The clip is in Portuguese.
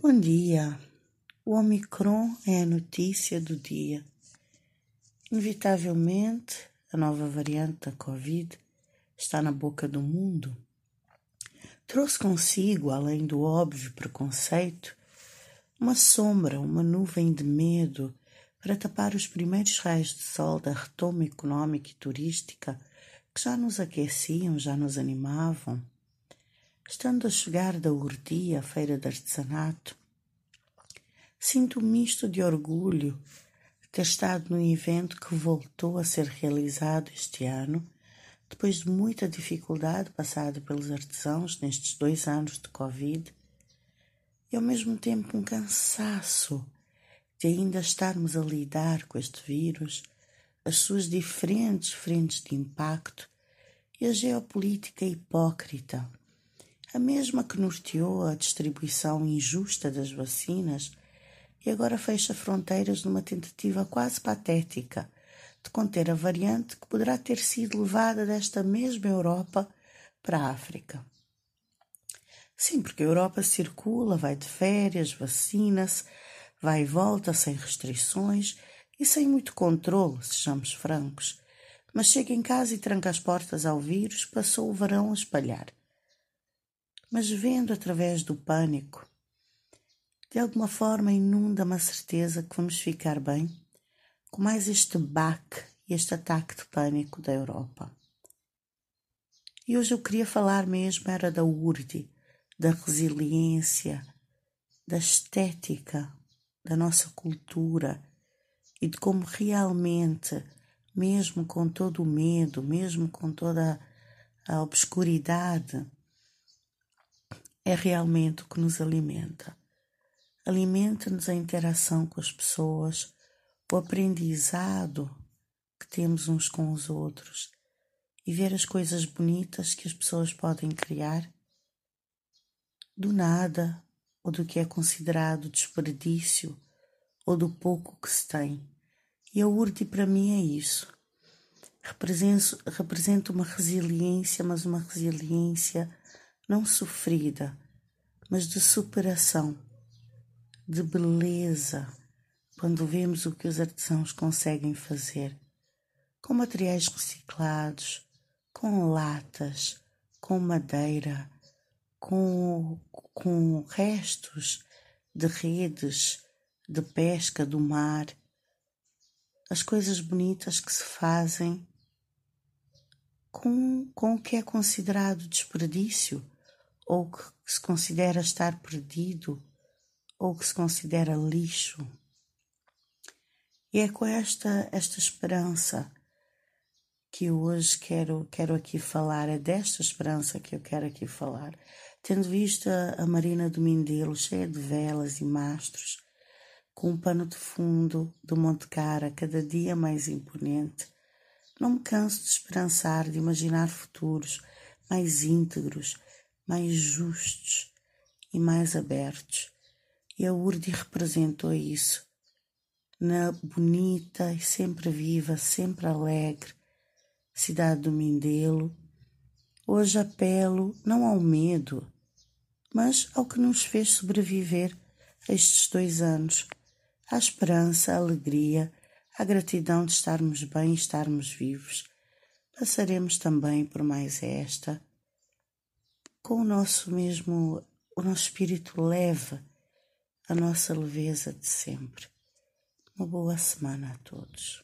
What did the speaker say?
Bom dia. O Omicron é a notícia do dia. Inevitavelmente, a nova variante da Covid está na boca do mundo. Trouxe consigo, além do óbvio preconceito, uma sombra, uma nuvem de medo para tapar os primeiros raios de sol da retoma económica e turística que já nos aqueciam, já nos animavam. Estando a chegar da Urdia, feira de artesanato, sinto um misto de orgulho de ter estado num evento que voltou a ser realizado este ano, depois de muita dificuldade passada pelos artesãos nestes dois anos de Covid, e ao mesmo tempo um cansaço de ainda estarmos a lidar com este vírus, as suas diferentes frentes de impacto e a geopolítica hipócrita a mesma que norteou a distribuição injusta das vacinas e agora fecha fronteiras numa tentativa quase patética de conter a variante que poderá ter sido levada desta mesma Europa para a África. Sim, porque a Europa circula, vai de férias, vacina-se, vai e volta sem restrições e sem muito controle, sejamos francos. Mas chega em casa e tranca as portas ao vírus, passou o verão a espalhar mas vendo através do pânico, de alguma forma inunda-me a certeza que vamos ficar bem com mais este baque e este ataque de pânico da Europa. E hoje eu queria falar mesmo era da URDI, da resiliência, da estética, da nossa cultura e de como realmente, mesmo com todo o medo, mesmo com toda a obscuridade, é realmente o que nos alimenta. Alimenta-nos a interação com as pessoas, o aprendizado que temos uns com os outros e ver as coisas bonitas que as pessoas podem criar do nada ou do que é considerado desperdício ou do pouco que se tem. E a URTI para mim é isso. Representa uma resiliência, mas uma resiliência não sofrida, mas de superação, de beleza, quando vemos o que os artesãos conseguem fazer, com materiais reciclados, com latas, com madeira, com, com restos de redes de pesca do mar, as coisas bonitas que se fazem com, com o que é considerado desperdício ou que se considera estar perdido, ou que se considera lixo. E é com esta, esta esperança que hoje quero, quero aqui falar, é desta esperança que eu quero aqui falar. Tendo visto a, a Marina do Mindelo cheia de velas e mastros, com um pano de fundo do Monte Cara cada dia mais imponente, não me canso de esperançar, de imaginar futuros mais íntegros, mais justos e mais abertos. E a Urdi representou isso. Na bonita e sempre viva, sempre alegre cidade do Mindelo, hoje apelo não ao medo, mas ao que nos fez sobreviver estes dois anos, à esperança, à alegria, à gratidão de estarmos bem e estarmos vivos. Passaremos também por mais esta com o nosso mesmo, o nosso espírito leve, a nossa leveza de sempre. Uma boa semana a todos.